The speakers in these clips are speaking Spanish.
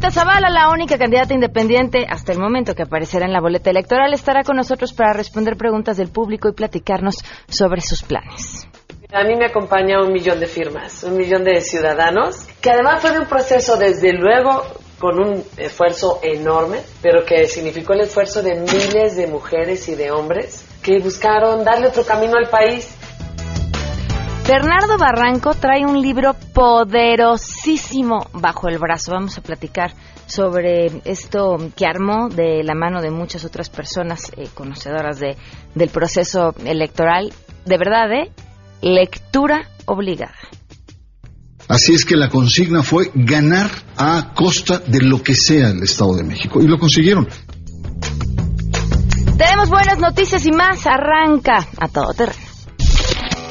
Margarita Zavala, la única candidata independiente hasta el momento que aparecerá en la boleta electoral, estará con nosotros para responder preguntas del público y platicarnos sobre sus planes. A mí me acompaña un millón de firmas, un millón de ciudadanos, que además fue un proceso desde luego con un esfuerzo enorme, pero que significó el esfuerzo de miles de mujeres y de hombres que buscaron darle otro camino al país. Bernardo Barranco trae un libro poderosísimo bajo el brazo. Vamos a platicar sobre esto que armó de la mano de muchas otras personas eh, conocedoras de, del proceso electoral. De verdad, ¿eh? Lectura obligada. Así es que la consigna fue ganar a costa de lo que sea el Estado de México. Y lo consiguieron. Tenemos buenas noticias y más. Arranca a todo terreno.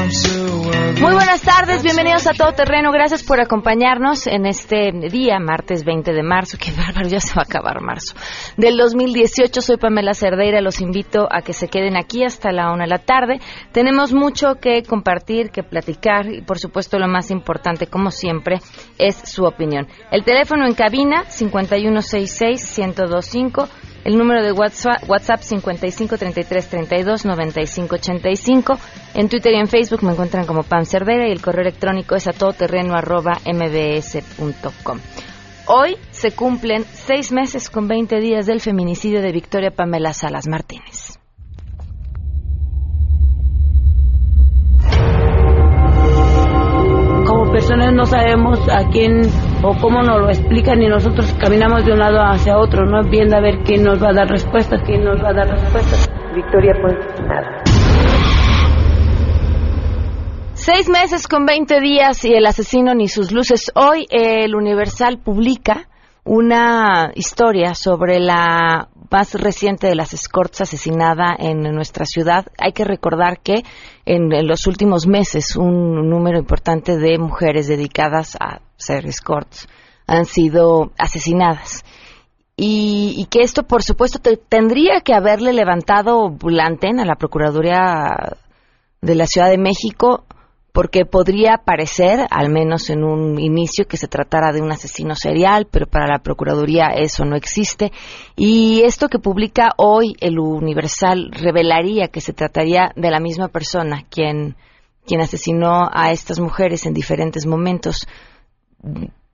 Muy buenas tardes, bienvenidos a Todo Terreno. Gracias por acompañarnos en este día, martes 20 de marzo. Qué bárbaro, ya se va a acabar marzo. Del 2018, soy Pamela Cerdeira. Los invito a que se queden aquí hasta la una de la tarde. Tenemos mucho que compartir, que platicar y, por supuesto, lo más importante, como siempre, es su opinión. El teléfono en cabina, 5166-1025. El número de WhatsApp, WhatsApp 55 33 32 95 85. En Twitter y en Facebook me encuentran como Pam Cervera y el correo electrónico es a todoterreno arroba mbs.com. Hoy se cumplen seis meses con 20 días del feminicidio de Victoria Pamela Salas Martínez. Personas no sabemos a quién o cómo nos lo explican y nosotros caminamos de un lado hacia otro, no viendo a ver quién nos va a dar respuestas, quién nos va a dar respuestas. Victoria, pues nada. Seis meses con 20 días y el asesino ni sus luces. Hoy el Universal publica una historia sobre la más reciente de las escorts asesinada en nuestra ciudad. Hay que recordar que en, los últimos meses un número importante de mujeres dedicadas a ser escorts han sido asesinadas. Y, y, que esto, por supuesto, te, tendría que haberle levantado la a la Procuraduría de la Ciudad de México porque podría parecer, al menos en un inicio, que se tratara de un asesino serial, pero para la Procuraduría eso no existe. Y esto que publica hoy el Universal revelaría que se trataría de la misma persona quien, quien asesinó a estas mujeres en diferentes momentos.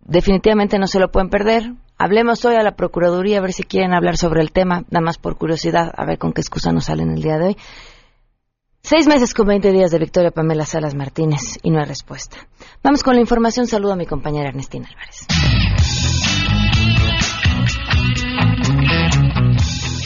Definitivamente no se lo pueden perder. Hablemos hoy a la Procuraduría a ver si quieren hablar sobre el tema, nada más por curiosidad, a ver con qué excusa nos salen el día de hoy. Seis meses con 20 días de Victoria Pamela Salas Martínez y no hay respuesta. Vamos con la información. Saludo a mi compañera Ernestina Álvarez.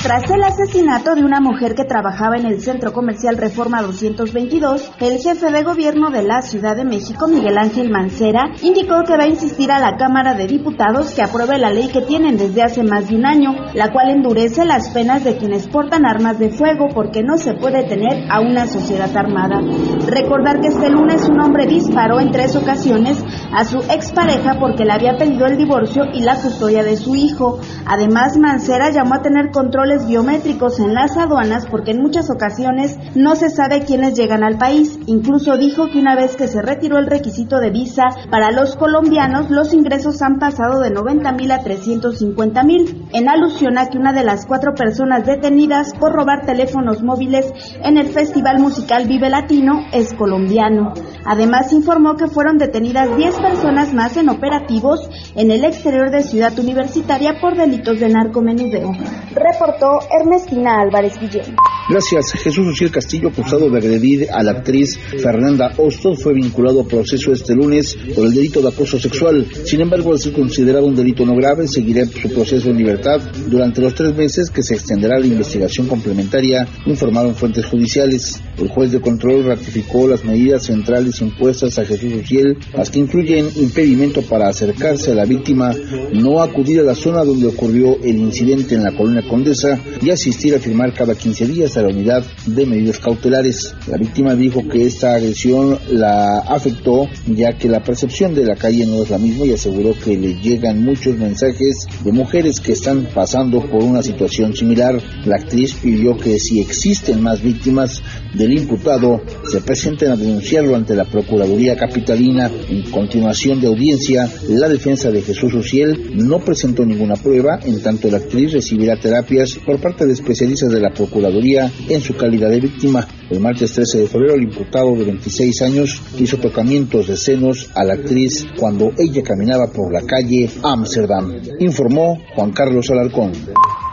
Tras el asesinato de una mujer que trabajaba en el Centro Comercial Reforma 222, el jefe de gobierno de la Ciudad de México, Miguel Ángel Mancera, indicó que va a insistir a la Cámara de Diputados que apruebe la ley que tienen desde hace más de un año, la cual endurece las penas de quienes portan armas de fuego porque no se puede tener a una sociedad armada. Recordar que este lunes un hombre disparó en tres ocasiones a su expareja porque le había pedido el divorcio y la custodia de su hijo. Además, Mancera llamó a tener biométricos en las aduanas porque en muchas ocasiones no se sabe quiénes llegan al país. Incluso dijo que una vez que se retiró el requisito de visa para los colombianos, los ingresos han pasado de 90 mil a 350 mil, en alusión a que una de las cuatro personas detenidas por robar teléfonos móviles en el Festival Musical Vive Latino es colombiano. Además informó que fueron detenidas 10 personas más en operativos en el exterior de Ciudad Universitaria por delitos de narcomenudeo. Reportó Ernestina Álvarez Guillén. Gracias. Jesús Uciel Castillo, acusado de agredir a la actriz Fernanda Hostos, fue vinculado a proceso este lunes por el delito de acoso sexual. Sin embargo, al ser considerado un delito no grave, seguirá su proceso en libertad durante los tres meses que se extenderá la investigación complementaria, informaron fuentes judiciales. El juez de control ratificó las medidas centrales impuestas a Jesús Uciel, las que incluyen impedimento para acercarse a la víctima, no acudir a la zona donde ocurrió el incidente en la colonia Condesa y asistir a firmar cada 15 días a la unidad de medidas cautelares. La víctima dijo que esta agresión la afectó ya que la percepción de la calle no es la misma y aseguró que le llegan muchos mensajes de mujeres que están pasando por una situación similar. La actriz pidió que si existen más víctimas del imputado se presenten a denunciarlo ante la Procuraduría Capitalina. En continuación de audiencia, la defensa de Jesús Uciel no presentó ninguna prueba, en tanto la actriz recibirá terapias por parte de especialistas de la Procuraduría en su calidad de víctima. El martes 13 de febrero, el imputado de 26 años hizo tocamientos de senos a la actriz cuando ella caminaba por la calle Amsterdam, informó Juan Carlos Alarcón.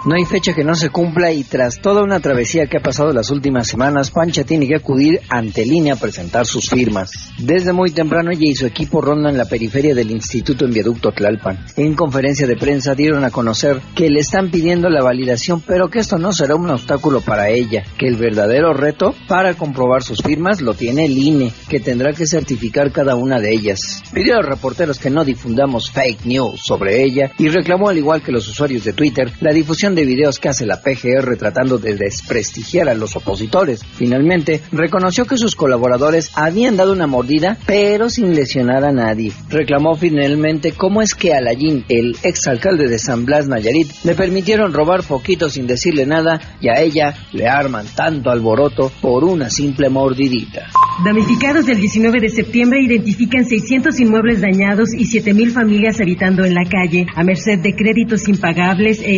No hay fecha que no se cumpla y tras toda una travesía que ha pasado las últimas semanas, Pancha tiene que acudir ante línea a presentar sus firmas. Desde muy temprano ella y su equipo rondan la periferia del Instituto en Viaducto Tlalpan. En conferencia de prensa dieron a conocer que le están pidiendo la validación, pero que esto no será un obstáculo para ella, que el verdadero reto para comprobar sus firmas lo tiene el INE, que tendrá que certificar cada una de ellas. Pidió a los reporteros que no difundamos fake news sobre ella y reclamó, al igual que los usuarios de Twitter, la difusión de videos que hace la PGR tratando de desprestigiar a los opositores. Finalmente, reconoció que sus colaboradores habían dado una mordida, pero sin lesionar a nadie. Reclamó finalmente cómo es que a Layín, el exalcalde de San Blas Nayarit, le permitieron robar poquito sin decirle nada y a ella le arman tanto alboroto por una simple mordidita. Damnificados del 19 de septiembre identifican 600 inmuebles dañados y 7.000 familias habitando en la calle, a merced de créditos impagables e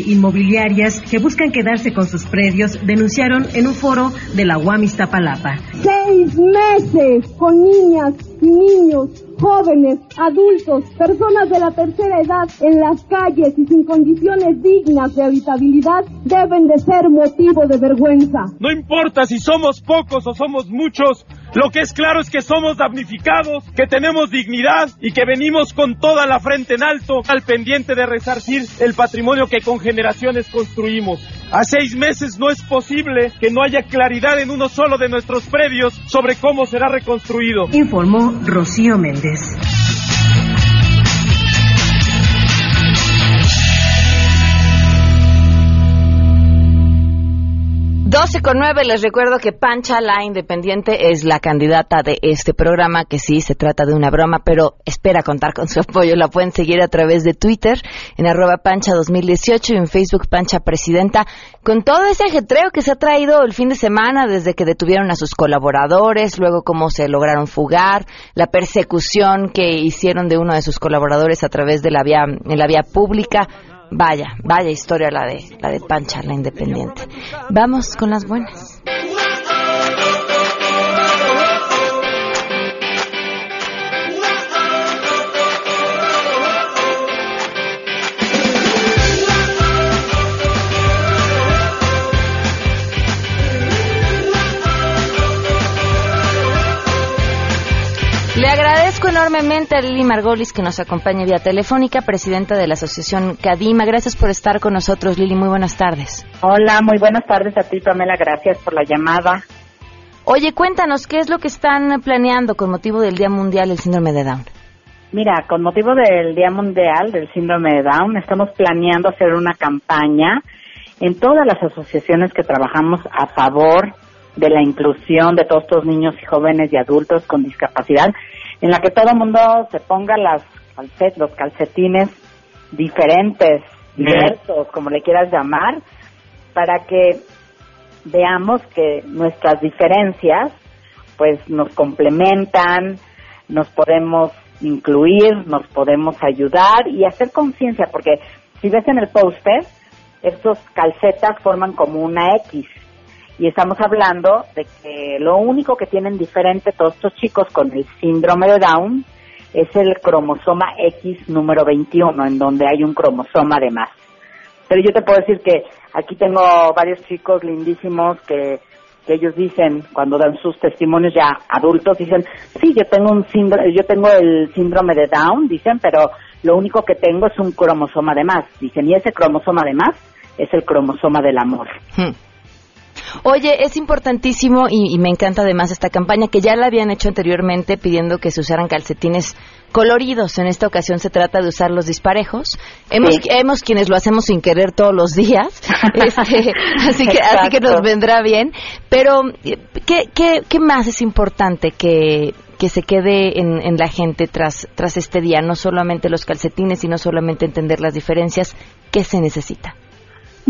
inmobiliarias que buscan quedarse con sus predios, denunciaron en un foro de la UAM Iztapalapa. Seis meses con niñas y niños jóvenes, adultos, personas de la tercera edad en las calles y sin condiciones dignas de habitabilidad deben de ser motivo de vergüenza. No importa si somos pocos o somos muchos, lo que es claro es que somos damnificados, que tenemos dignidad y que venimos con toda la frente en alto al pendiente de resarcir el patrimonio que con generaciones construimos. A seis meses no es posible que no haya claridad en uno solo de nuestros predios sobre cómo será reconstruido. Informó Rocío Méndez. 12 con 9, les recuerdo que Pancha, la independiente, es la candidata de este programa, que sí se trata de una broma, pero espera contar con su apoyo. La pueden seguir a través de Twitter, en arroba Pancha 2018 y en Facebook Pancha Presidenta, con todo ese ajetreo que se ha traído el fin de semana desde que detuvieron a sus colaboradores, luego cómo se lograron fugar, la persecución que hicieron de uno de sus colaboradores a través de la vía, en la vía pública. Vaya, vaya historia la de la de Pancha, la independiente. Vamos con las buenas. Le agradezco enormemente a Lili Margolis que nos acompaña vía telefónica, presidenta de la Asociación Cadima. Gracias por estar con nosotros, Lili. Muy buenas tardes. Hola, muy buenas tardes a ti, Pamela. Gracias por la llamada. Oye, cuéntanos, ¿qué es lo que están planeando con motivo del Día Mundial del Síndrome de Down? Mira, con motivo del Día Mundial del Síndrome de Down, estamos planeando hacer una campaña en todas las asociaciones que trabajamos a favor de la inclusión de todos estos niños y jóvenes y adultos con discapacidad, en la que todo el mundo se ponga las calcet, los calcetines diferentes, diversos, como le quieras llamar, para que veamos que nuestras diferencias pues nos complementan, nos podemos incluir, nos podemos ayudar y hacer conciencia, porque si ves en el póster, estos calcetas forman como una X y estamos hablando de que lo único que tienen diferente todos estos chicos con el síndrome de Down es el cromosoma X número 21, en donde hay un cromosoma de más. Pero yo te puedo decir que aquí tengo varios chicos lindísimos que, ellos dicen, cuando dan sus testimonios ya adultos, dicen, sí, yo tengo un síndrome, yo tengo el síndrome de Down, dicen, pero lo único que tengo es un cromosoma de más. Dicen, y ese cromosoma de más es el cromosoma del amor. Hmm. Oye, es importantísimo y, y, me encanta además esta campaña que ya la habían hecho anteriormente pidiendo que se usaran calcetines coloridos. En esta ocasión se trata de usar los disparejos. Hemos, hemos quienes lo hacemos sin querer todos los días, este, así, que, así que nos vendrá bien. Pero, ¿qué, qué, qué más es importante que, que se quede en, en, la gente tras, tras este día? No solamente los calcetines, sino solamente entender las diferencias. ¿Qué se necesita?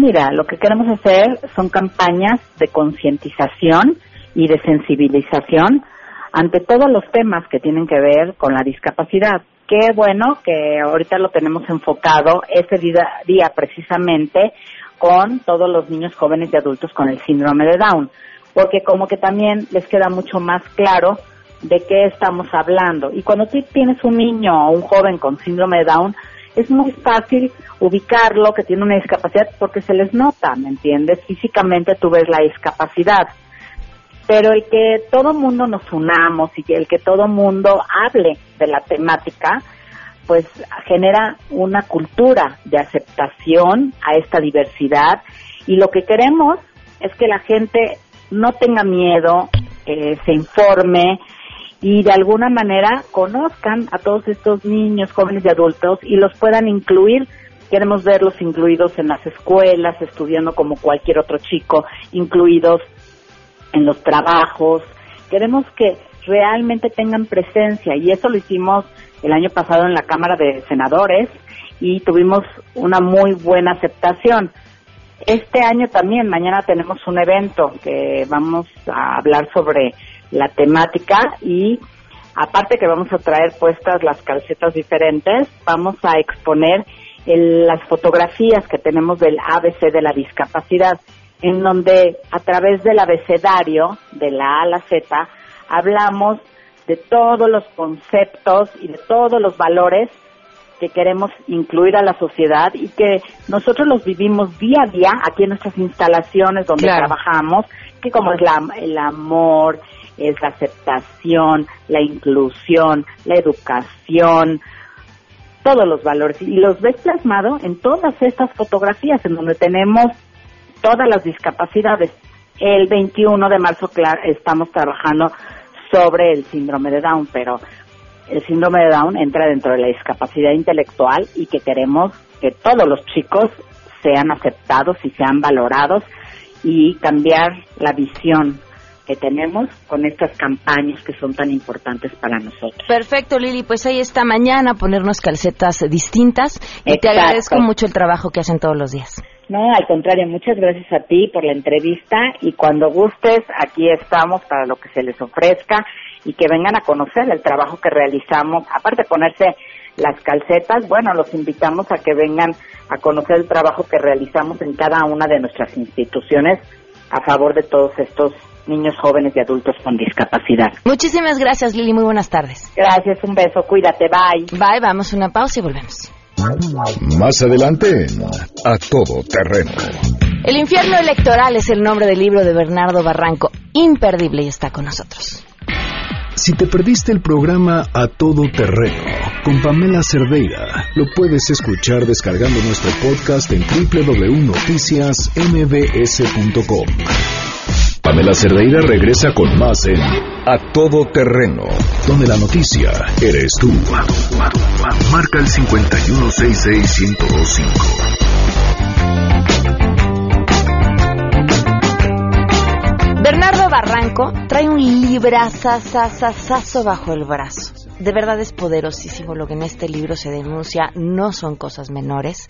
Mira, lo que queremos hacer son campañas de concientización y de sensibilización ante todos los temas que tienen que ver con la discapacidad. Qué bueno que ahorita lo tenemos enfocado ese día, día precisamente con todos los niños jóvenes y adultos con el síndrome de Down, porque como que también les queda mucho más claro de qué estamos hablando. Y cuando tú tienes un niño o un joven con síndrome de Down, es muy fácil ubicarlo que tiene una discapacidad porque se les nota, ¿me entiendes? Físicamente tú ves la discapacidad. Pero el que todo mundo nos unamos y el que todo mundo hable de la temática, pues genera una cultura de aceptación a esta diversidad y lo que queremos es que la gente no tenga miedo, eh, se informe, y de alguna manera conozcan a todos estos niños, jóvenes y adultos y los puedan incluir. Queremos verlos incluidos en las escuelas, estudiando como cualquier otro chico, incluidos en los trabajos. Queremos que realmente tengan presencia y eso lo hicimos el año pasado en la Cámara de Senadores y tuvimos una muy buena aceptación. Este año también, mañana tenemos un evento que vamos a hablar sobre la temática y aparte que vamos a traer puestas las calcetas diferentes, vamos a exponer las fotografías que tenemos del ABC de la discapacidad, en donde a través del abecedario de la A a la Z hablamos de todos los conceptos y de todos los valores que queremos incluir a la sociedad y que nosotros los vivimos día a día aquí en nuestras instalaciones donde trabajamos, que como es la, el amor, es la aceptación, la inclusión, la educación, todos los valores. Y los ves plasmado en todas estas fotografías en donde tenemos todas las discapacidades. El 21 de marzo, claro, estamos trabajando sobre el síndrome de Down, pero el síndrome de Down entra dentro de la discapacidad intelectual y que queremos que todos los chicos sean aceptados y sean valorados y cambiar la visión que tenemos con estas campañas que son tan importantes para nosotros. Perfecto, Lili. Pues ahí está mañana ponernos calcetas distintas y te agradezco mucho el trabajo que hacen todos los días. No, al contrario, muchas gracias a ti por la entrevista y cuando gustes, aquí estamos para lo que se les ofrezca y que vengan a conocer el trabajo que realizamos. Aparte de ponerse las calcetas, bueno, los invitamos a que vengan a conocer el trabajo que realizamos en cada una de nuestras instituciones a favor de todos estos niños, jóvenes y adultos con discapacidad. Muchísimas gracias, Lili. Muy buenas tardes. Gracias, un beso. Cuídate. Bye. Bye. Vamos a una pausa y volvemos. Más adelante, a todo terreno. El infierno electoral es el nombre del libro de Bernardo Barranco. Imperdible y está con nosotros. Si te perdiste el programa A Todo Terreno con Pamela Cerdeira, lo puedes escuchar descargando nuestro podcast en www.noticiasmbs.com. Pamela Cerdeira regresa con más en A Todo Terreno, donde la noticia eres tú. Marca el 5166125. Bernardo Barranco trae un librazazazazazo bajo el brazo. De verdad es poderosísimo lo que en este libro se denuncia, no son cosas menores.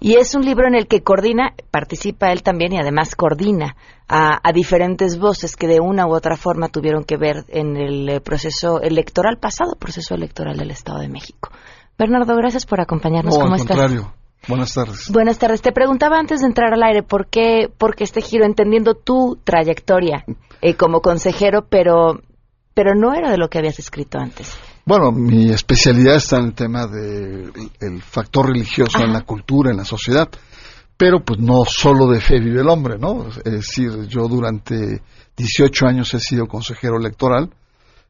Y es un libro en el que coordina, participa él también y además coordina a, diferentes voces que de una u otra forma tuvieron que ver en el eh, proceso electoral pasado, proceso electoral del Estado de México. Bernardo, gracias por acompañarnos. No, ¿Cómo al estás? contrario. Buenas tardes. Buenas tardes. Te preguntaba antes de entrar al aire por qué, por qué este giro, entendiendo tu trayectoria eh, como consejero, pero, pero no era de lo que habías escrito antes. Bueno, mi especialidad está en el tema del factor religioso en la cultura, en la sociedad, pero pues no solo de fe vive el hombre, ¿no? Es decir, yo durante 18 años he sido consejero electoral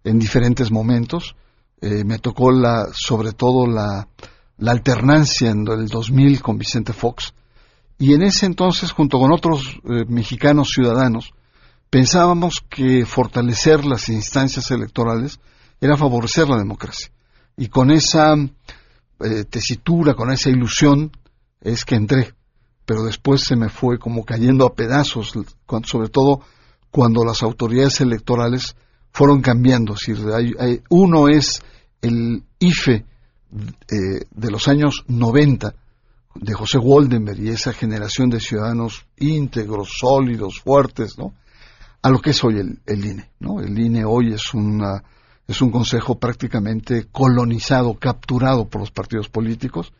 en diferentes momentos. Eh, me tocó la, sobre todo la, la alternancia en el 2000 con Vicente Fox. Y en ese entonces, junto con otros eh, mexicanos ciudadanos, pensábamos que fortalecer las instancias electorales era favorecer la democracia. Y con esa eh, tesitura, con esa ilusión, es que entré. Pero después se me fue como cayendo a pedazos, sobre todo cuando las autoridades electorales fueron cambiando. Es decir, hay, uno es el IFE eh, de los años 90, de José Waldenberg y esa generación de ciudadanos íntegros, sólidos, fuertes, ¿no? A lo que es hoy el, el INE, ¿no? El INE hoy es una es un consejo prácticamente colonizado, capturado por los partidos políticos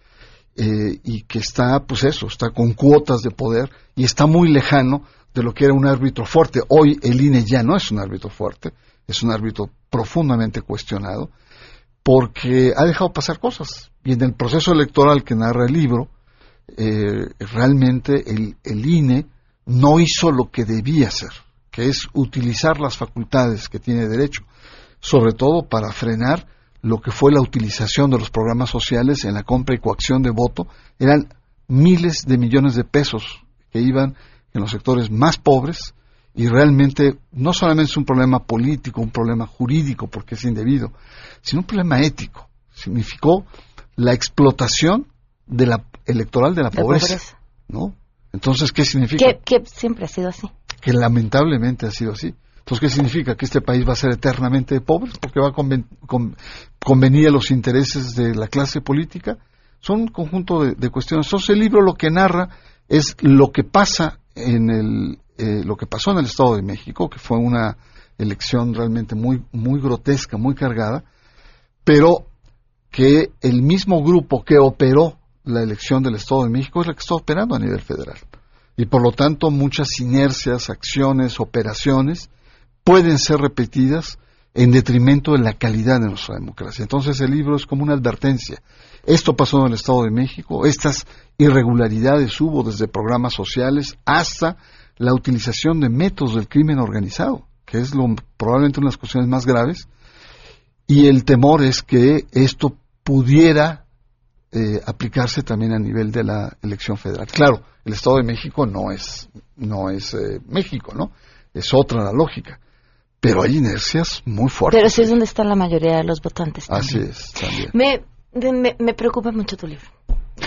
eh, y que está, pues eso, está con cuotas de poder y está muy lejano de lo que era un árbitro fuerte. Hoy el INE ya no es un árbitro fuerte, es un árbitro profundamente cuestionado porque ha dejado pasar cosas. Y en el proceso electoral que narra el libro, eh, realmente el, el INE no hizo lo que debía hacer, que es utilizar las facultades que tiene derecho sobre todo para frenar lo que fue la utilización de los programas sociales en la compra y coacción de voto. Eran miles de millones de pesos que iban en los sectores más pobres y realmente no solamente es un problema político, un problema jurídico porque es indebido, sino un problema ético. Significó la explotación de la electoral de la, pobreza, ¿no? Entonces, ¿qué significa? que siempre ha sido así. Que lamentablemente ha sido así. Entonces, ¿qué significa? Que este país va a ser eternamente pobre porque va a convenir a los intereses de la clase política. Son un conjunto de, cuestiones. Entonces, el libro lo que narra es lo que pasa en el, eh, lo que pasó en el Estado de México, que fue una elección realmente muy, muy grotesca, muy cargada, pero que el mismo grupo que operó la elección del Estado de México es la que está operando a nivel federal. Y por lo tanto, muchas inercias, acciones, operaciones pueden ser repetidas en detrimento de la calidad de nuestra democracia. Entonces el libro es como una advertencia. Esto pasó en el Estado de México, estas irregularidades hubo desde programas sociales hasta la utilización de métodos del crimen organizado, que es lo, probablemente una de las cuestiones más graves, y el temor es que esto pudiera eh, aplicarse también a nivel de la elección federal. Claro, el Estado de México no es, no es eh, México, ¿no? Es otra la lógica pero hay inercias muy fuertes. Pero sí es donde está la mayoría de los votantes. Así es, también. Me, me, preocupa mucho tu libro.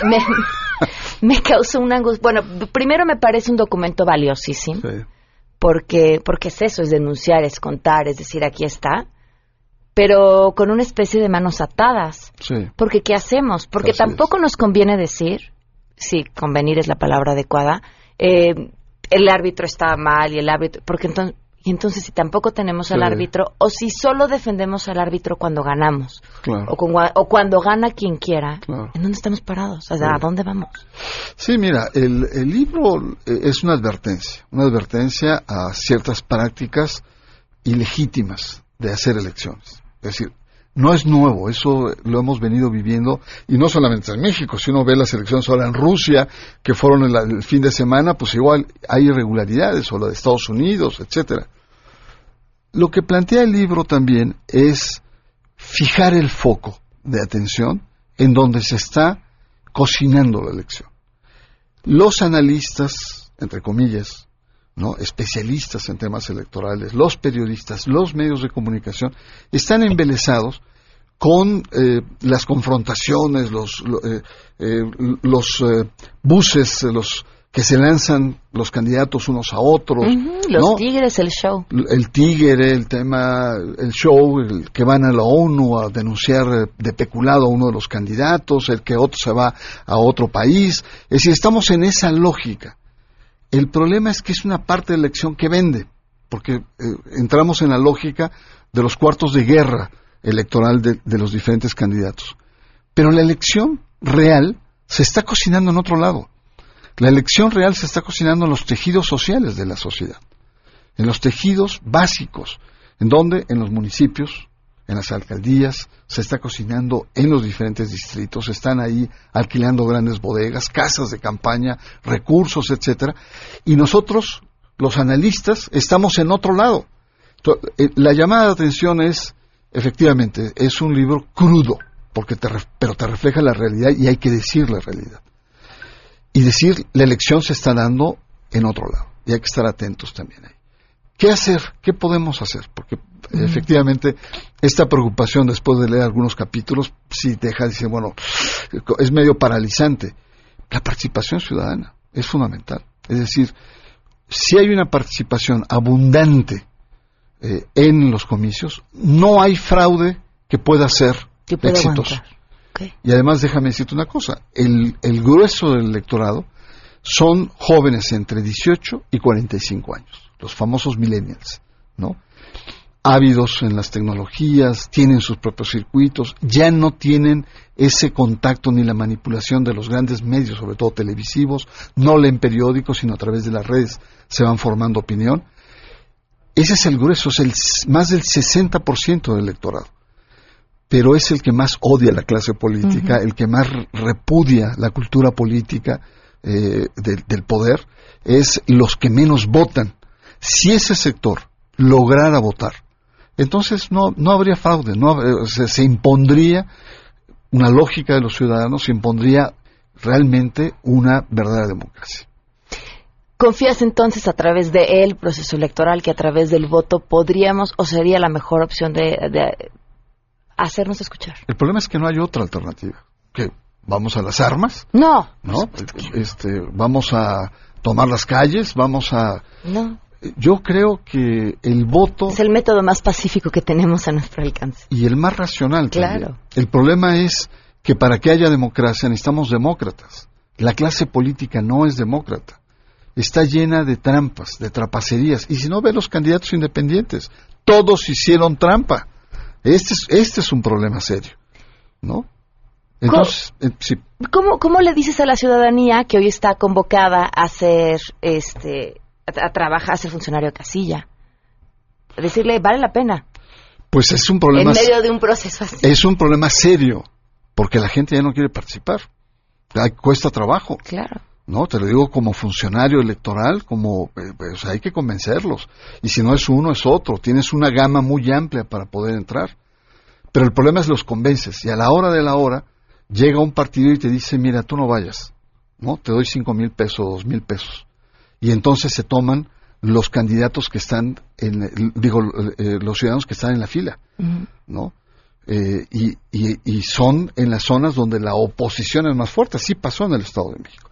Me, me causó un angustia. Bueno, primero me parece un documento valiosísimo. Porque, porque es eso, es denunciar, es contar, es decir, aquí está. Pero con una especie de manos atadas. Sí. Porque ¿qué hacemos? Porque tampoco nos conviene decir, sí, convenir es la palabra adecuada, eh, el árbitro está mal y el árbitro, porque entonces y entonces, si tampoco tenemos al árbitro, o si solo defendemos al árbitro cuando ganamos, o, o, cuando gana quien quiera, ¿en dónde estamos parados? O ¿A dónde vamos? Sí, mira, el, el, libro eh, es una advertencia, una advertencia a ciertas prácticas ilegítimas de hacer elecciones. Es decir, no es nuevo, eso lo hemos venido viviendo, y no solamente en México, si uno ve las elecciones ahora en Rusia, que fueron el, fin de semana, pues igual hay irregularidades, o la de Estados Unidos, etcétera. Lo que plantea el libro también es fijar el foco de atención en donde se está cocinando la elección. Los analistas, entre comillas, ¿no? especialistas en temas electorales, los periodistas, los medios de comunicación, están embelesados con eh, las confrontaciones, los, eh, eh, los buses, los que se lanzan los candidatos unos a otros. los tigres, el show. El tigre, el tema, el show, el que van a la ONU a denunciar de peculado a uno de los candidatos, el que otro se va a otro país. Es decir, estamos en esa lógica. El problema es que es una parte de la elección que vende, porque eh, entramos en la lógica de los cuartos de guerra electoral de, de los diferentes candidatos. Pero la elección real se está cocinando en otro lado. La elección real se está cocinando en los tejidos sociales de la sociedad, en los tejidos básicos, en donde en los municipios, en las alcaldías, se está cocinando en los diferentes distritos, están ahí alquilando grandes bodegas, casas de campaña, recursos, etcétera, y nosotros, los analistas, estamos en otro lado. Eh, la llamada de atención es, efectivamente, es un libro crudo, porque pero te refleja la realidad y hay que decir la realidad. Y decir, la elección se está dando en otro lado, y hay que estar atentos también ahí. ¿Qué hacer? ¿Qué podemos hacer? Porque efectivamente esta preocupación después de leer algunos capítulos, sí deja de decir, bueno, es medio paralizante. La participación ciudadana es fundamental. Es decir, si hay una participación abundante eh, en los comicios, no hay fraude que pueda ser exitoso. Y además déjame decirte una cosa, el, el grueso del electorado son jóvenes entre 18 y 45 años, los famosos millennials, ¿no? Ávidos en las tecnologías, tienen sus propios circuitos, ya no tienen ese contacto ni la manipulación de los grandes medios, sobre todo televisivos, no leen periódicos, sino a través de las redes se van formando opinión. Ese es el grueso, es el, más del 60% del electorado. Pero es el que más odia la clase política, el que más repudia la cultura política eh, del poder, es los que menos votan. Si ese sector lograra votar, entonces no, no habría fraude, no, se, impondría una lógica de los ciudadanos, se impondría realmente una verdadera democracia. ¿Confías entonces a través de el proceso electoral que a través del voto podríamos o sería la mejor opción de, hacernos escuchar? El problema es que no hay otra alternativa. ¿Que vamos a las armas? No. ¿No? Este, vamos a tomar las calles, vamos a no yo creo que el voto... Es el método más pacífico que tenemos a nuestro alcance. Y el más racional claro. El problema es que para que haya democracia necesitamos demócratas. La clase política no es demócrata. Está llena de trampas, de trapacerías. Y si no ve los candidatos independientes, todos hicieron trampa. Este es, este es un problema serio. ¿No? Entonces, ¿Cómo, eh, ¿Cómo, le dices a la ciudadanía que hoy está convocada a ser este, a, trabajar, a ser funcionario de casilla. decirle, vale la pena. Pues es un problema. En medio de un proceso así. Es un problema serio, porque la gente ya no quiere participar. cuesta trabajo. Claro. No, te lo digo como funcionario electoral, como eh, pues hay que convencerlos. Y si no es uno, es otro. Tienes una gama muy amplia para poder entrar. Pero el problema es los convences. Y a la hora de la hora, llega un partido y te dice, mira, tú no vayas. ¿No? Te doy cinco mil pesos, dos mil pesos y entonces se toman los candidatos que están, en, digo, eh, los ciudadanos que están en la fila, ¿no? Eh, y, y, son en las zonas donde la oposición es más fuerte. Así pasó en el Estado de México.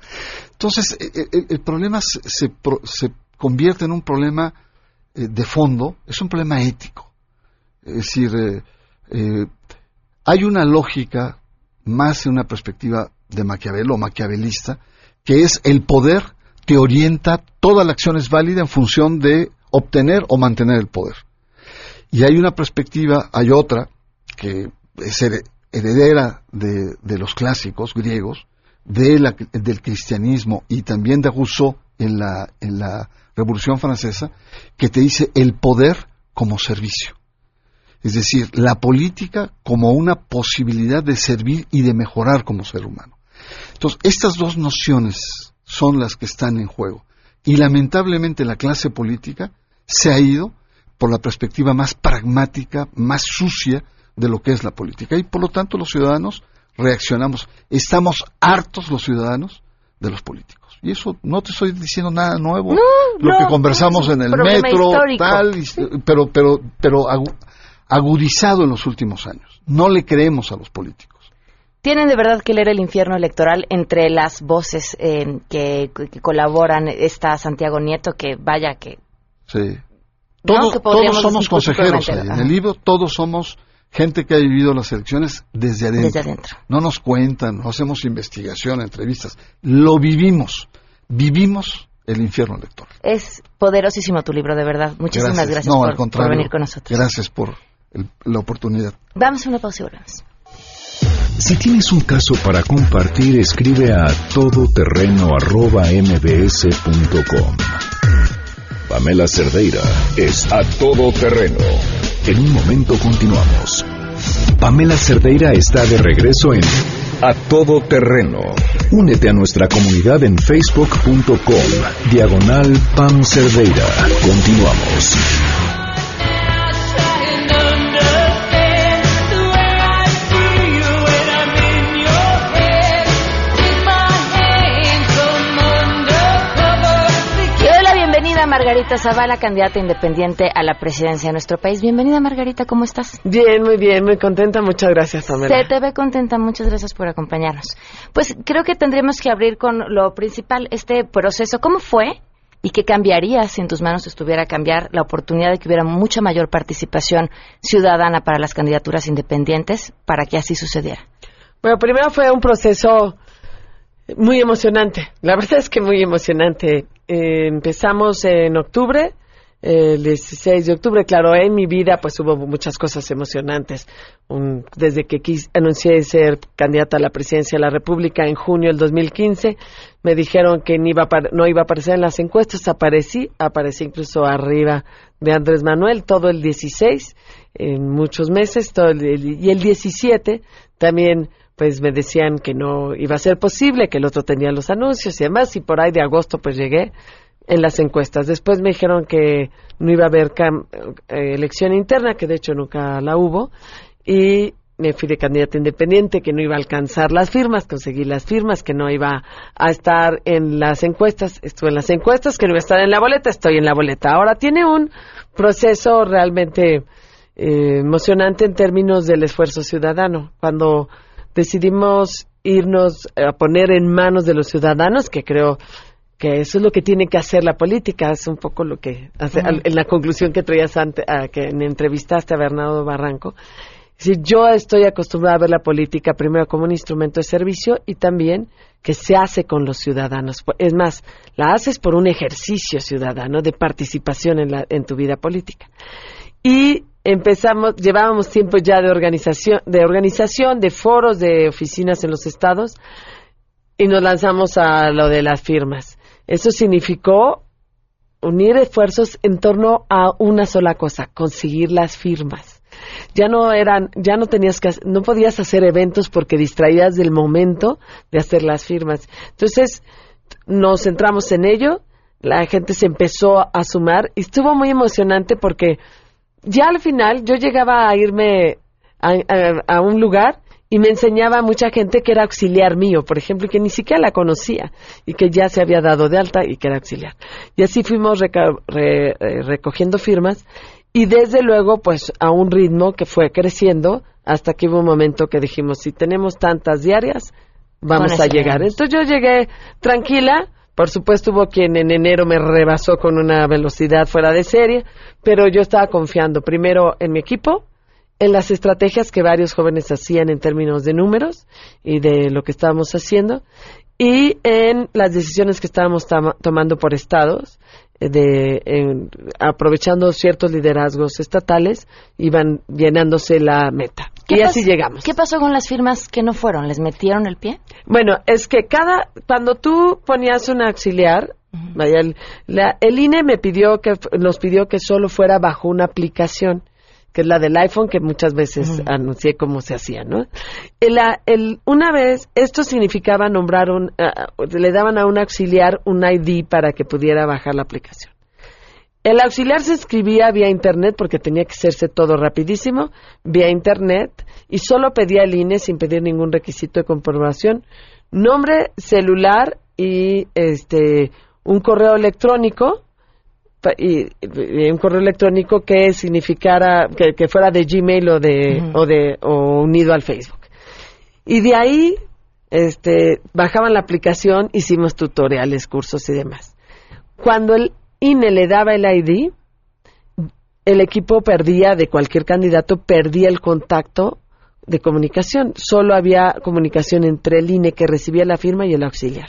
Entonces, eh, el, problema se, se, convierte en un problema de fondo, es un problema ético. Es decir, hay una lógica más en una perspectiva de Maquiavelo o maquiavelista, que es el poder que orienta toda la acción es válida en función de obtener o mantener el poder. Y hay una perspectiva, hay otra, que es heredera de, los clásicos griegos, de del cristianismo y también de Rousseau en la, en la Revolución Francesa, que te dice el poder como servicio. Es decir, la política como una posibilidad de servir y de mejorar como ser humano. Entonces, estas dos nociones son las que están en juego. Y lamentablemente la clase política se ha ido por la perspectiva más pragmática, más sucia de lo que es la política. Y por lo tanto los ciudadanos reaccionamos. Estamos hartos los ciudadanos de los políticos. Y eso no te estoy diciendo nada nuevo. lo que conversamos en el metro, tal, pero, pero, pero agudizado en los últimos años. No le creemos a los políticos. Tienen de verdad que leer el infierno electoral entre las voces en que, colaboran. Está Santiago Nieto, que vaya que... Sí. todos somos consejeros En el libro todos somos gente que ha vivido las elecciones desde adentro. Desde adentro. No nos cuentan, no hacemos investigación, entrevistas. Lo vivimos. Vivimos el infierno electoral. Es poderosísimo tu libro, de verdad. Muchísimas gracias, por, venir con nosotros. Gracias por la oportunidad. Vamos a una pausa y volvemos. Si tienes un caso para compartir, escribe a todoterreno.mbs.com. Pamela Cerdeira es a todoterreno. En un momento continuamos. Pamela Cerdeira está de regreso en A Todo Terreno. Únete a nuestra comunidad en facebook.com. Diagonal Pam Cerdeira. Continuamos. Margarita Zavala, candidata independiente a la presidencia de nuestro país. Bienvenida, Margarita, ¿cómo estás? Bien, muy bien, muy contenta. Muchas gracias, Pamela. Se te ve contenta, muchas gracias por acompañarnos. Pues creo que tendríamos que abrir con lo principal, este proceso. ¿Cómo fue y qué cambiaría si en tus manos estuviera cambiar la oportunidad de que hubiera mucha mayor participación ciudadana para las candidaturas independientes para que así sucediera? Bueno, primero fue un proceso muy emocionante. La verdad es que muy emocionante. Eh, empezamos en octubre, el 16 de octubre. Claro, en mi vida pues hubo muchas cosas emocionantes. Un- desde que quis- anuncié ser candidata a la presidencia de la República en junio del 2015, me dijeron que no iba a aparecer en las encuestas. Aparecí, aparecí incluso arriba de Andrés Manuel todo el 16, en muchos meses, todo el- y el 17 también pues me decían que no iba a ser posible, que el otro tenía los anuncios y demás, y por ahí de agosto pues llegué en las encuestas. Después me dijeron que no iba a haber cam- eh, elección interna, que de hecho nunca la hubo, y me fui de candidata independiente, que no iba a alcanzar las firmas, conseguí las firmas, que no iba a estar en las encuestas, estuve en las encuestas, que no iba a estar en la boleta, estoy en la boleta. Ahora tiene un proceso realmente eh, emocionante en términos del esfuerzo ciudadano. Cuando decidimos irnos a poner en manos de los ciudadanos, que creo que eso es lo que tiene que hacer la política, es un poco lo que hace, en la conclusión que traías antes, a, que me entrevistaste a Bernardo Barranco. Si yo estoy acostumbrada a ver la política primero como un instrumento de servicio y también que se hace con los ciudadanos. Es más, la haces por un ejercicio ciudadano de participación en, la, en tu vida política. Y empezamos, llevábamos tiempo ya de organización, de organización, de foros, de oficinas en los estados y nos lanzamos a lo de las firmas. Eso significó unir esfuerzos en torno a una sola cosa, conseguir las firmas. Ya no eran, ya no tenías que, no podías hacer eventos porque distraías del momento de hacer las firmas. Entonces, nos centramos en ello, la gente se empezó a sumar y estuvo muy emocionante porque ya al final yo llegaba a irme a, a- a un lugar y me enseñaba a mucha gente que era auxiliar mío, por ejemplo, y que ni siquiera la conocía y que ya se había dado de alta y que era auxiliar. Y así fuimos re- eh, recogiendo firmas y desde luego pues a un ritmo que fue creciendo hasta que hubo un momento que dijimos si tenemos tantas diarias vamos a llegar. Entonces yo llegué tranquila, por supuesto hubo quien en enero me rebasó con una velocidad fuera de serie, pero yo estaba confiando primero en mi equipo, en las estrategias que varios jóvenes hacían en términos de números y de lo que estábamos haciendo, y en las decisiones que estábamos tomando por estados, eh, de, en- aprovechando ciertos liderazgos estatales, iban llenándose la meta. ¿Qué Y así llegamos. ¿Qué pasó con las firmas que no fueron? ¿Les metieron el pie? Bueno, es que cada, cuando tú ponías un auxiliar, vaya, el, la- el INE me pidió que, nos pidió que solo fuera bajo una aplicación, que es la del iPhone, que muchas veces anuncié cómo se hacía, ¿no? El, a- el- una vez, esto significaba nombrar un, ah, le daban a un auxiliar un ID para que pudiera bajar la aplicación. El auxiliar se escribía vía internet porque tenía que hacerse todo rapidísimo, vía internet, y solo pedía el INE sin pedir ningún requisito de comprobación, nombre, celular y este un correo electrónico y un correo electrónico que significara que, que fuera de Gmail o de o de o unido al Facebook. Y de ahí este bajaban la aplicación, hicimos tutoriales, cursos y demás. Cuando el INE le daba el ID, el equipo perdía de cualquier candidato, perdía el contacto de comunicación. Solo había comunicación entre el INE que recibía la firma y el auxiliar.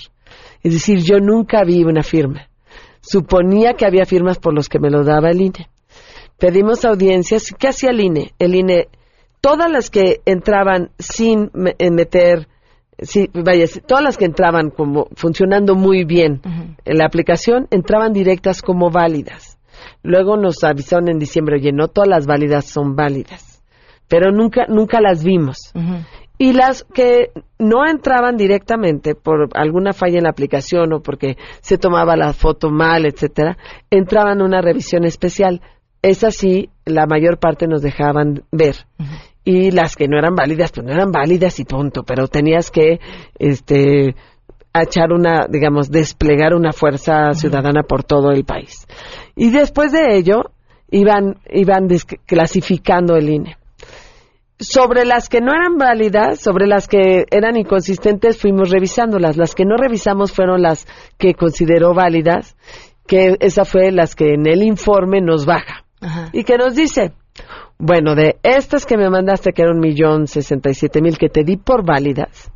Es decir, yo nunca vi una firma. Suponía que había firmas por los que me lo daba el INE. Pedimos audiencias. ¿Qué hacía el INE? El INE, todas las que entraban sin me- meter, sí, vaya, todas las que entraban como funcionando muy bien en la aplicación, entraban directas como válidas. Luego nos avisaron en diciembre, oye, no todas las válidas son válidas, pero nunca, nunca las vimos. Y las que no entraban directamente por alguna falla en la aplicación o porque se tomaba la foto mal, etcétera, entraban en una revisión especial. Esas sí, la mayor parte nos dejaban ver. Y las que no eran válidas, pues no eran válidas y punto. Pero tenías que, este, echar una, digamos, desplegar una fuerza ciudadana por todo el país. Y después de ello, iban, iban clasificando el INE. Sobre las que no eran válidas, sobre las que eran inconsistentes, fuimos revisándolas. Las que no revisamos fueron las que consideró válidas, que esa fue las que en el informe nos baja. Y que nos dice, bueno, de estas que me mandaste, que era un millón sesenta y siete mil que te di por válidas,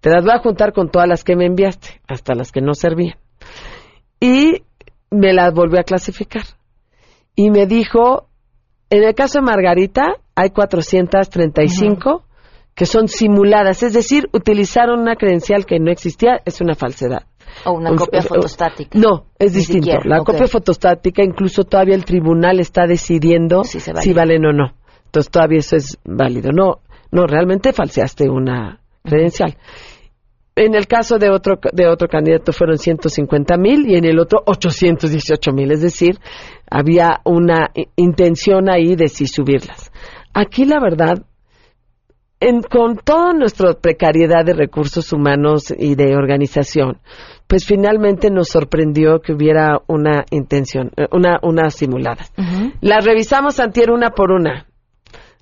te las voy a juntar con todas las que me enviaste, hasta las que no servían. Y me las volvió a clasificar. Y me dijo, en el caso de Margarita, hay 435 que son simuladas, es decir, utilizaron una credencial que no existía, es una falsedad. O una copia fotostática. No, es distinto. la copia fotostática, incluso todavía el tribunal está decidiendo si, valen o no. Entonces todavía eso es válido. No, no, realmente falseaste una credencial. En el caso de otro, de otro candidato fueron 150 mil y en el otro 818 mil. Es decir, había una intención ahí de sí subirlas. Aquí la verdad, con toda nuestra precariedad de recursos humanos y de organización, pues finalmente nos sorprendió que hubiera una intención, eh, una, una simulada. Las revisamos antier una por una.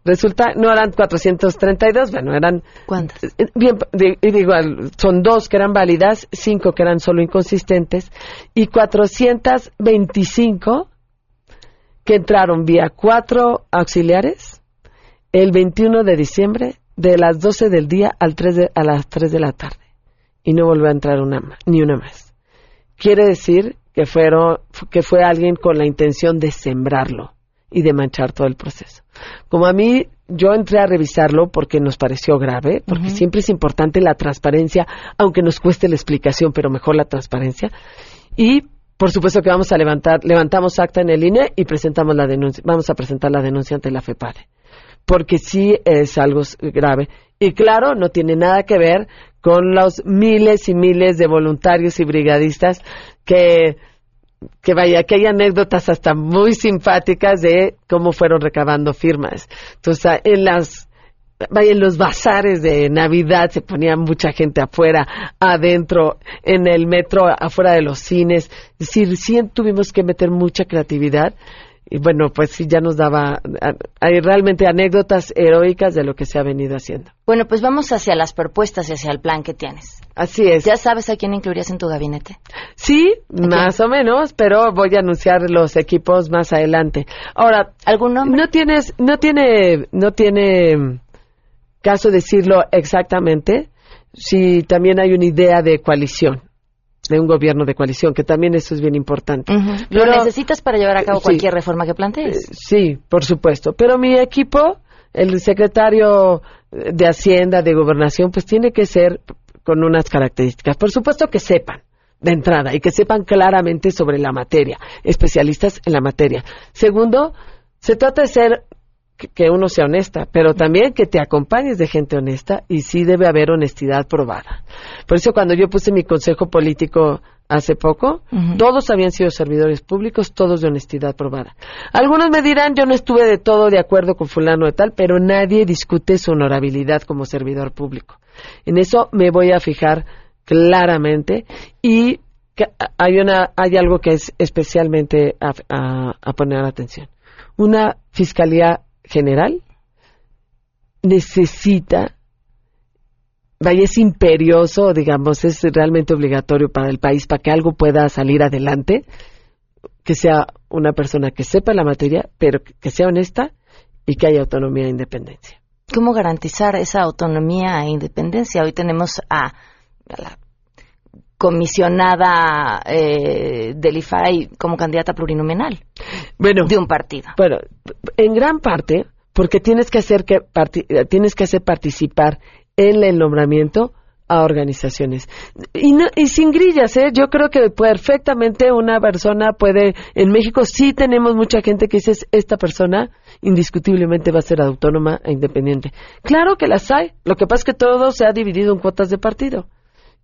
Resulta, no eran 432, bueno, eran... ¿Cuántas? Eh, bien, digo, son dos que eran válidas, cinco que eran solo inconsistentes, y 425 que entraron vía cuatro auxiliares el 21 de diciembre de las 12 del día al 3 a las 3 de la tarde y no volvió a entrar una ni una más. Quiere decir que fueron que fue alguien con la intención de sembrarlo y de manchar todo el proceso. Como a mí yo entré a revisarlo porque nos pareció grave, porque siempre es importante la transparencia, aunque nos cueste la explicación, pero mejor la transparencia. Y por supuesto que vamos a levantar, levantamos acta en el INE y presentamos la denuncia, vamos a presentar la denuncia ante la FEPADE, porque sí es algo grave. Y claro, no tiene nada que ver con los miles y miles de voluntarios y brigadistas que, que vaya, que hay anécdotas hasta muy simpáticas de cómo fueron recabando firmas. Entonces, en las vaya, en los bazares de Navidad se ponía mucha gente afuera, adentro, en el metro, afuera de los cines. Es decir, sí tuvimos que meter mucha creatividad y bueno, pues sí, ya nos daba, hay realmente anécdotas heroicas de lo que se ha venido haciendo. Bueno, pues vamos hacia las propuestas y hacia el plan que tienes. Así es. ¿Ya sabes a quién incluirías en tu gabinete? Sí, más o menos, pero voy a anunciar los equipos más adelante. Ahora, ¿algún nombre? No tienes, no tiene, no tiene caso decirlo exactamente, si también hay una idea de coalición de un gobierno de coalición, que también eso es bien importante. ¿Lo necesitas para llevar a cabo cualquier reforma que plantees? Eh, sí, por supuesto. Pero mi equipo, el secretario de Hacienda, de Gobernación, pues tiene que ser con unas características. Por supuesto que sepan de entrada y que sepan claramente sobre la materia, especialistas en la materia. Segundo, se trata de ser que uno sea honesta, pero también que te acompañes de gente honesta y sí debe haber honestidad probada. Por eso cuando yo puse mi consejo político hace poco, todos habían sido servidores públicos, todos de honestidad probada. Algunos me dirán, yo no estuve de todo de acuerdo con fulano de tal, pero nadie discute su honorabilidad como servidor público. En eso me voy a fijar claramente y hay, una, hay algo que es especialmente a, a poner atención. Una fiscalía general necesita, vaya, es imperioso, digamos, es realmente obligatorio para el país para que algo pueda salir adelante, que sea una persona que sepa la materia, pero que sea honesta y que haya autonomía e independencia. ¿Cómo garantizar esa autonomía e independencia? Hoy tenemos a, la comisionada eh, del IFAI como candidata plurinominal bueno, de un partido. Bueno, en gran parte porque tienes que hacer que tienes que hacer participar en el nombramiento a organizaciones. Y, y sin grillas, ¿eh? yo creo que perfectamente una persona puede, en México sí tenemos mucha gente que dice, esta persona indiscutiblemente va a ser autónoma e independiente. Claro que las hay, lo que pasa es que todo se ha dividido en cuotas de partido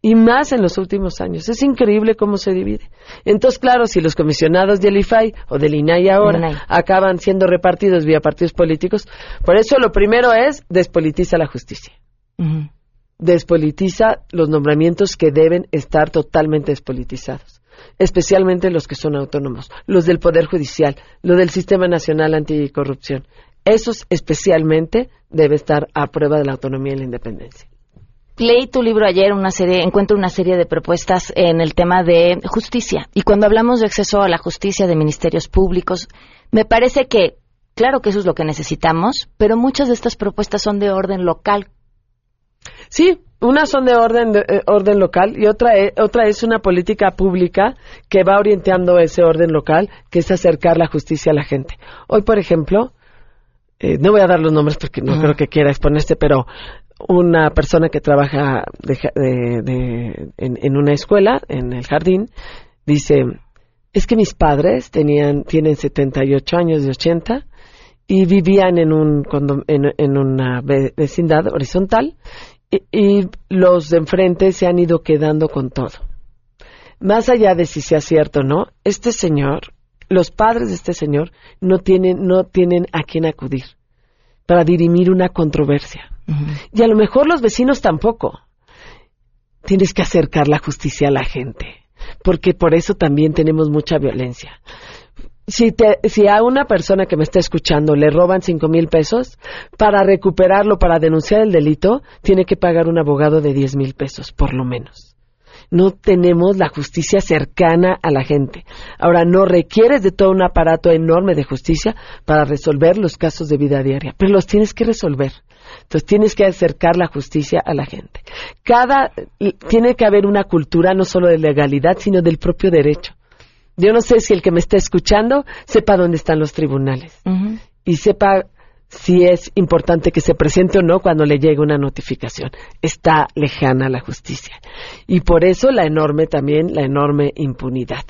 y más en los últimos años. Es increíble cómo se divide. Entonces, claro, si los comisionados del IFAI o del INAI ahora acaban siendo repartidos vía partidos políticos, por eso lo primero es despolitiza la justicia. despolitiza los nombramientos que deben estar totalmente despolitizados, especialmente los que son autónomos, los del Poder Judicial, los del Sistema Nacional Anticorrupción. Esos especialmente debe estar a prueba de la autonomía y la independencia. Leí tu libro ayer, una serie, encuentro una serie de propuestas en el tema de justicia. Y cuando hablamos de acceso a la justicia de ministerios públicos, me parece que, claro que eso es lo que necesitamos, pero muchas de estas propuestas son de orden local. Sí, unas son de orden, de, eh, orden local y otra es, otra es una política pública que va orientando ese orden local, que es acercar la justicia a la gente. Hoy, por ejemplo, eh, no voy a dar los nombres porque no creo que quiera exponerse, pero una persona que trabaja en, en, una escuela, en el jardín, dice, es que mis padres tenían, tienen 78 años de 80 y vivían en, un, en, en una vecindad horizontal y, y, los de enfrente se han ido quedando con todo. Más allá de si sea cierto o no, este señor, los padres de este señor no tienen, no tienen a quién acudir para dirimir una controversia. Y a lo mejor los vecinos tampoco. Tienes que acercar la justicia a la gente, porque por eso también tenemos mucha violencia. Si, te, si a una persona que me está escuchando le roban cinco mil pesos, para recuperarlo, para denunciar el delito, tiene que pagar un abogado de diez mil pesos, por lo menos no tenemos la justicia cercana a la gente. Ahora, no requieres de todo un aparato enorme de justicia para resolver los casos de vida diaria, pero los tienes que resolver. Entonces tienes que acercar la justicia a la gente. Cada tiene que haber una cultura no solo de legalidad, sino del propio derecho. Yo no sé si el que me está escuchando sepa dónde están los tribunales y sepa si es importante que se presente o no cuando le llegue una notificación. Está lejana la justicia. Y por eso la enorme también, la enorme impunidad,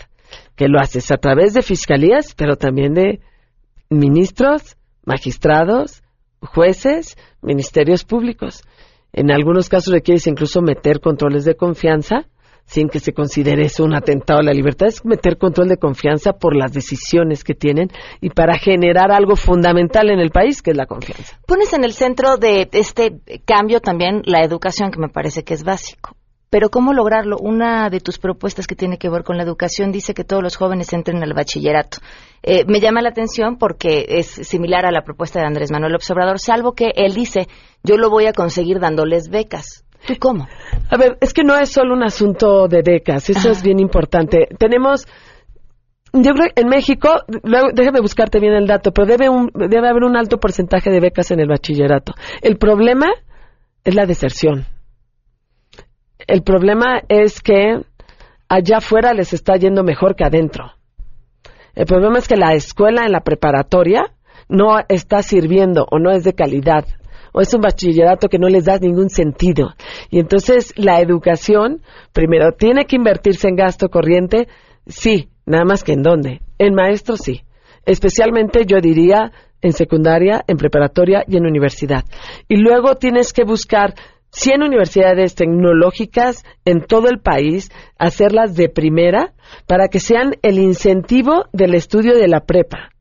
que lo haces a través de fiscalías, pero también de ministros, magistrados, jueces, ministerios públicos. En algunos casos requieres incluso meter controles de confianza sin que se considere eso un atentado a la libertad, es meter control de confianza por las decisiones que tienen y para generar algo fundamental en el país, que es la confianza. Pones en el centro de este cambio también la educación, que me parece que es básico. Pero ¿cómo lograrlo? Una de tus propuestas que tiene que ver con la educación dice que todos los jóvenes entren al bachillerato. Eh, me llama la atención porque es similar a la propuesta de Andrés Manuel Observador, salvo que él dice, yo lo voy a conseguir dándoles becas. ¿Tú cómo? A ver, es que no es solo un asunto de becas, eso es bien importante. Tenemos yo creo que en México, luego, déjame buscarte bien el dato, pero debe, un, debe haber un alto porcentaje de becas en el bachillerato. El problema es la deserción. El problema es que allá afuera les está yendo mejor que adentro. El problema es que la escuela en la preparatoria no está sirviendo o no es de calidad o es un bachillerato que no les da ningún sentido. Y entonces la educación, primero, tiene que invertirse en gasto corriente, sí, nada más que en dónde. En maestros sí. Especialmente yo diría en secundaria, en preparatoria y en universidad. Y luego tienes que buscar 100 universidades tecnológicas en todo el país, hacerlas de primera para que sean el incentivo del estudio de la prepa.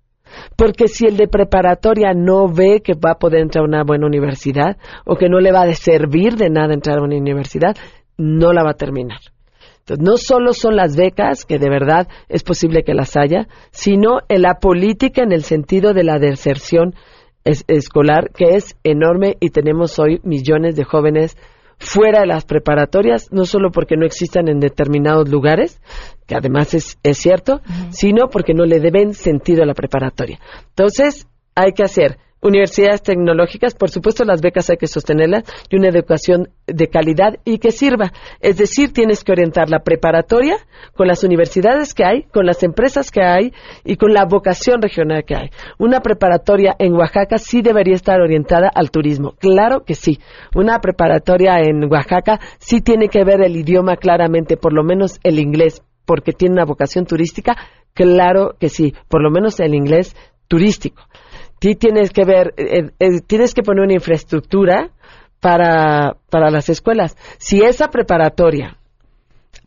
Porque si el de preparatoria no ve que va a poder entrar a una buena universidad o que no le va a servir de nada entrar a una universidad, no la va a terminar. Entonces, no solo son las becas, que de verdad es posible que las haya, sino en la política en el sentido de la deserción escolar, que es enorme y tenemos hoy millones de jóvenes fuera de las preparatorias, no solo porque no existan en determinados lugares, que además es, es cierto, sino porque no le deben sentido a la preparatoria. Entonces, hay que hacer universidades tecnológicas, por supuesto las becas hay que sostenerlas y una educación de calidad y que sirva. Es decir, tienes que orientar la preparatoria con las universidades que hay, con las empresas que hay y con la vocación regional que hay. Una preparatoria en Oaxaca sí debería estar orientada al turismo. Claro que sí. Una preparatoria en Oaxaca sí tiene que ver el idioma claramente, por lo menos el inglés, porque tiene una vocación turística. Claro que sí, por lo menos el inglés turístico sí tienes que ver, eh, eh, tienes que poner una infraestructura para, para las escuelas. Si esa preparatoria,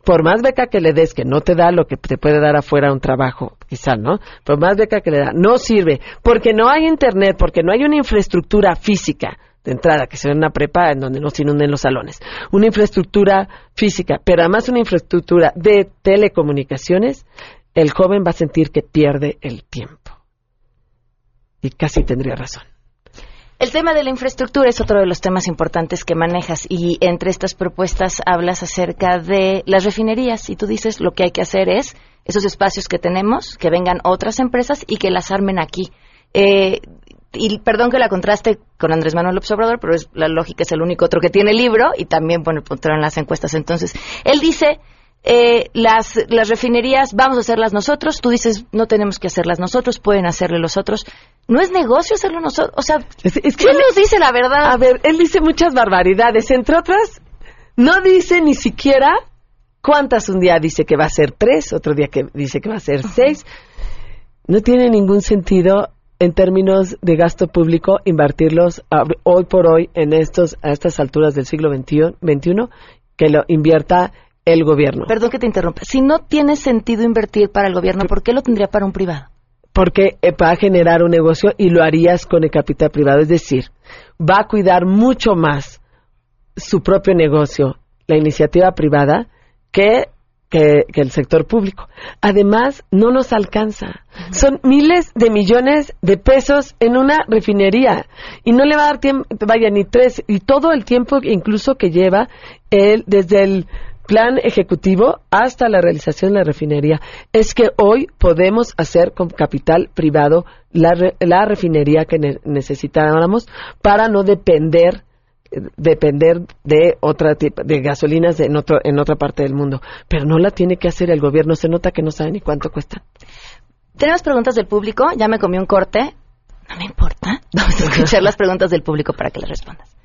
por más beca que le des, que no te da lo que te puede dar afuera un trabajo, quizá, ¿no? Por más beca que le da, no sirve, porque no hay internet, porque no hay una infraestructura física de entrada, que sea una prepa en donde no se inunden los salones, una infraestructura física, pero además una infraestructura de telecomunicaciones, el joven va a sentir que pierde el tiempo. Y casi tendría razón. El tema de la infraestructura es otro de los temas importantes que manejas y entre estas propuestas hablas acerca de las refinerías y tú dices lo que hay que hacer es esos espacios que tenemos, que vengan otras empresas y que las armen aquí. Eh, y perdón que la contraste con Andrés Manuel López Obrador, pero es, la lógica es el único otro que tiene libro y también, bueno, en las encuestas. Entonces, él dice, eh, las, las refinerías vamos a hacerlas nosotros, tú dices, no tenemos que hacerlas nosotros, pueden hacerle los otros no es negocio hacerlo nosotros. O sea, es, que ¿quién nos dice la verdad? A ver, él dice muchas barbaridades. Entre otras, no dice ni siquiera cuántas un día dice que va a ser tres, otro día que dice que va a ser seis. No tiene ningún sentido en términos de gasto público invertirlos hoy por hoy en estos a estas alturas del siglo XXI, que lo invierta el gobierno. Perdón que te interrumpa. Si no tiene sentido invertir para el gobierno, ¿por qué lo tendría para un privado? porque eh, va a generar un negocio y lo harías con el capital privado. Es decir, va a cuidar mucho más su propio negocio, la iniciativa privada, que, que, el sector público. Además, no nos alcanza. Son miles de millones de pesos en una refinería y no le va a dar tiempo, vaya, ni tres, y todo el tiempo incluso que lleva él desde el plan ejecutivo hasta la realización de la refinería. Es que hoy podemos hacer con capital privado la, la refinería que necesitábamos para no depender depender de otra tipo de gasolinas en otro en otra parte del mundo. Pero no la tiene que hacer el gobierno. Se nota que no sabe ni cuánto cuesta. Tenemos preguntas del público. Ya me comí un corte. No me importa. Vamos a escuchar las preguntas del público para que le respondas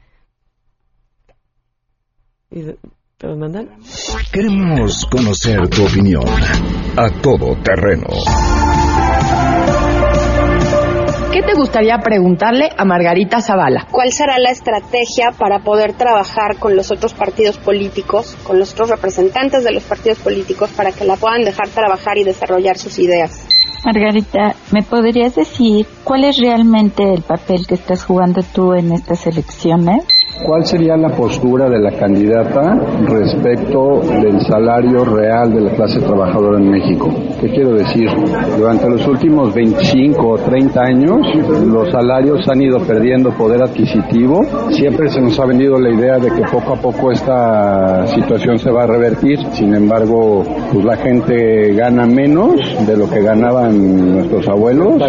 Queremos conocer tu opinión a todo terreno. ¿Qué te gustaría preguntarle a Margarita Zavala? ¿Cuál será la estrategia para poder trabajar con los otros partidos políticos, con los otros representantes de los partidos políticos, para que la puedan dejar trabajar y desarrollar sus ideas? Margarita, ¿me podrías decir cuál es realmente el papel que estás jugando tú en estas elecciones? ¿Cuál sería la postura de la candidata respecto del salario real de la clase trabajadora en México? ¿Qué quiero decir? Durante los últimos 25 o 30 años, los salarios han ido perdiendo poder adquisitivo. Siempre se nos ha vendido la idea de que poco a poco esta situación se va a revertir. Sin embargo, pues la gente gana menos de lo que ganaban nuestros abuelos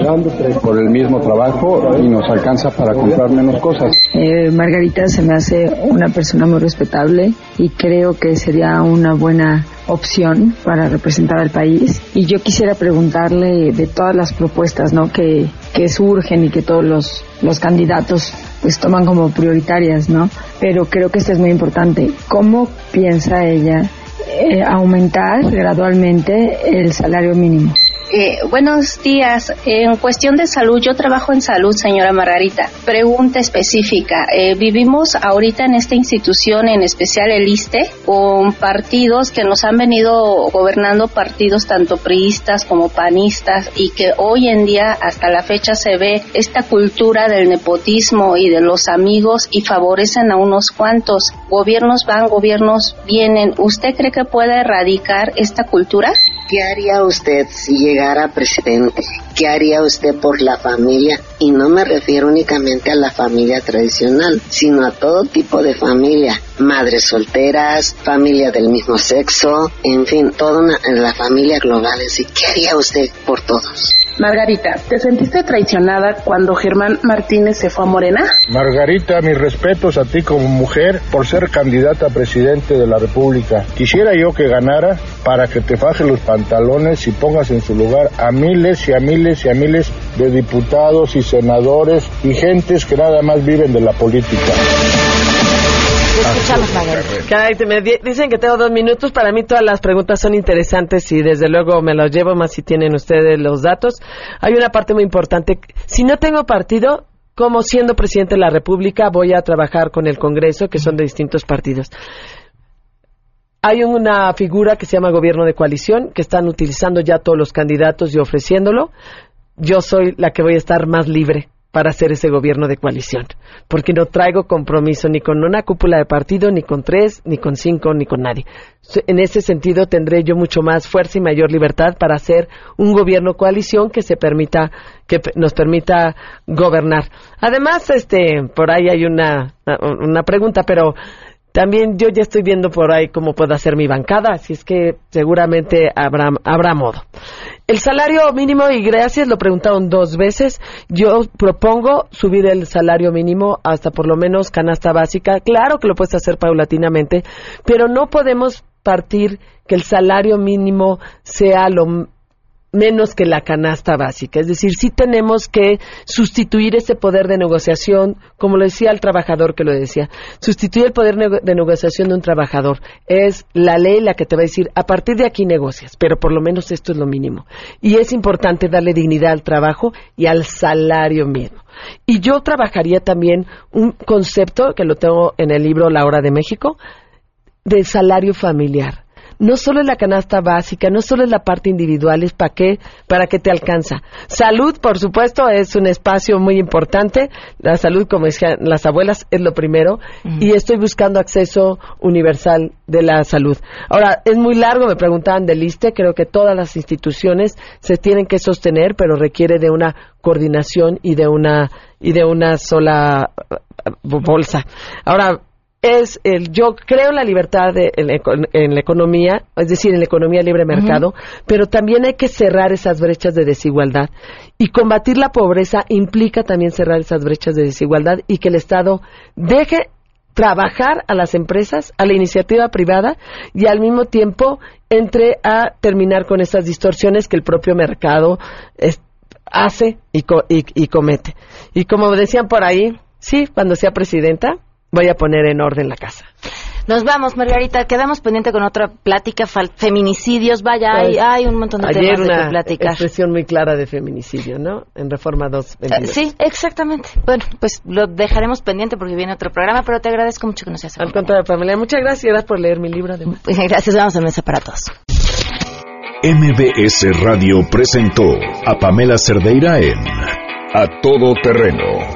por el mismo trabajo y nos alcanza para comprar menos cosas. Eh, Margarita, se me hace una persona muy respetable y creo que sería una buena opción para representar al país. Y yo quisiera preguntarle de todas las propuestas ¿no? que, que surgen y que todos los, los candidatos pues toman como prioritarias, ¿no? Pero creo que esto es muy importante. ¿Cómo piensa ella eh, aumentar gradualmente el salario mínimo? Eh, buenos días. En cuestión de salud, yo trabajo en salud, señora Margarita. Pregunta específica. Eh, vivimos ahorita en esta institución, en especial el ISTE, con partidos que nos han venido gobernando, partidos tanto priistas como panistas, y que hoy en día, hasta la fecha, se ve esta cultura del nepotismo y de los amigos y favorecen a unos cuantos. Gobiernos van, gobiernos vienen. ¿Usted cree que puede erradicar esta cultura? ¿Qué haría usted si llegara presidente? ¿Qué haría usted por la familia? Y no me refiero únicamente a la familia tradicional, sino a todo tipo de familia. Madres solteras, familia del mismo sexo, en fin, toda la familia global. ¿Qué haría usted por todos? Margarita, ¿te sentiste traicionada cuando Germán Martínez se fue a Morena? Margarita, mis respetos a ti como mujer por ser candidata a presidente de la República. Quisiera yo que ganara para que te fajes los pantalones y pongas en su lugar a miles y a miles y a miles de diputados y senadores y gentes que nada más viven de la política. Escuchamos, me dicen que tengo dos minutos. Para mí todas las preguntas son interesantes y desde luego me las llevo más si tienen ustedes los datos. Hay una parte muy importante. Si no tengo partido, como siendo presidente de la República voy a trabajar con el Congreso, que son de distintos partidos. Hay una figura que se llama gobierno de coalición, que están utilizando ya todos los candidatos y ofreciéndolo. Yo soy la que voy a estar más libre para hacer ese gobierno de coalición, porque no traigo compromiso ni con una cúpula de partido, ni con tres, ni con cinco, ni con nadie. En ese sentido tendré yo mucho más fuerza y mayor libertad para hacer un gobierno coalición que se permita que nos permita gobernar. Además, este, por ahí hay una una pregunta, pero también yo ya estoy viendo por ahí cómo puedo hacer mi bancada, así es que seguramente habrá, habrá modo. El salario mínimo, y gracias, lo preguntaron dos veces. Yo propongo subir el salario mínimo hasta por lo menos canasta básica. Claro que lo puedes hacer paulatinamente, pero no podemos partir que el salario mínimo sea lo menos que la canasta básica. Es decir, sí tenemos que sustituir ese poder de negociación, como lo decía el trabajador que lo decía, sustituir el poder de negociación de un trabajador. Es la ley la que te va a decir, a partir de aquí negocias, pero por lo menos esto es lo mínimo. Y es importante darle dignidad al trabajo y al salario mismo. Y yo trabajaría también un concepto que lo tengo en el libro La Hora de México, del salario familiar no solo es la canasta básica, no solo es la parte individual, es para qué, para qué te alcanza. Salud, por supuesto, es un espacio muy importante. La salud, como decían las abuelas, es lo primero. Y estoy buscando acceso universal de la salud. Ahora, es muy largo, me preguntaban del ISTE, creo que todas las instituciones se tienen que sostener, pero requiere de una coordinación y de una y de una sola eh, bolsa. Ahora, es el yo creo en la libertad en, la economía, es decir, en la economía libre mercado, pero también hay que cerrar esas brechas de desigualdad y combatir la pobreza implica también cerrar esas brechas de desigualdad y que el Estado deje trabajar a las empresas, a la iniciativa privada y al mismo tiempo entre a terminar con esas distorsiones que el propio mercado hace y, y comete. Y como decían por ahí, sí, cuando sea presidenta, voy a poner en orden la casa. Nos vamos, Margarita. Quedamos pendiente con otra plática. Feminicidios, vaya, hay, pues, un montón de temas de que platicar. expresión muy clara de feminicidio, ¿no? En Reforma 2. Eh, sí, exactamente. Bueno, pues lo dejaremos pendiente porque viene otro programa, pero te agradezco mucho que nos hayas Al contrario, Pamela, muchas gracias. Gracias por leer mi libro. Pues, gracias, vamos a mesa para todos. MBS Radio presentó a Pamela Cerdeira en A Todo Terreno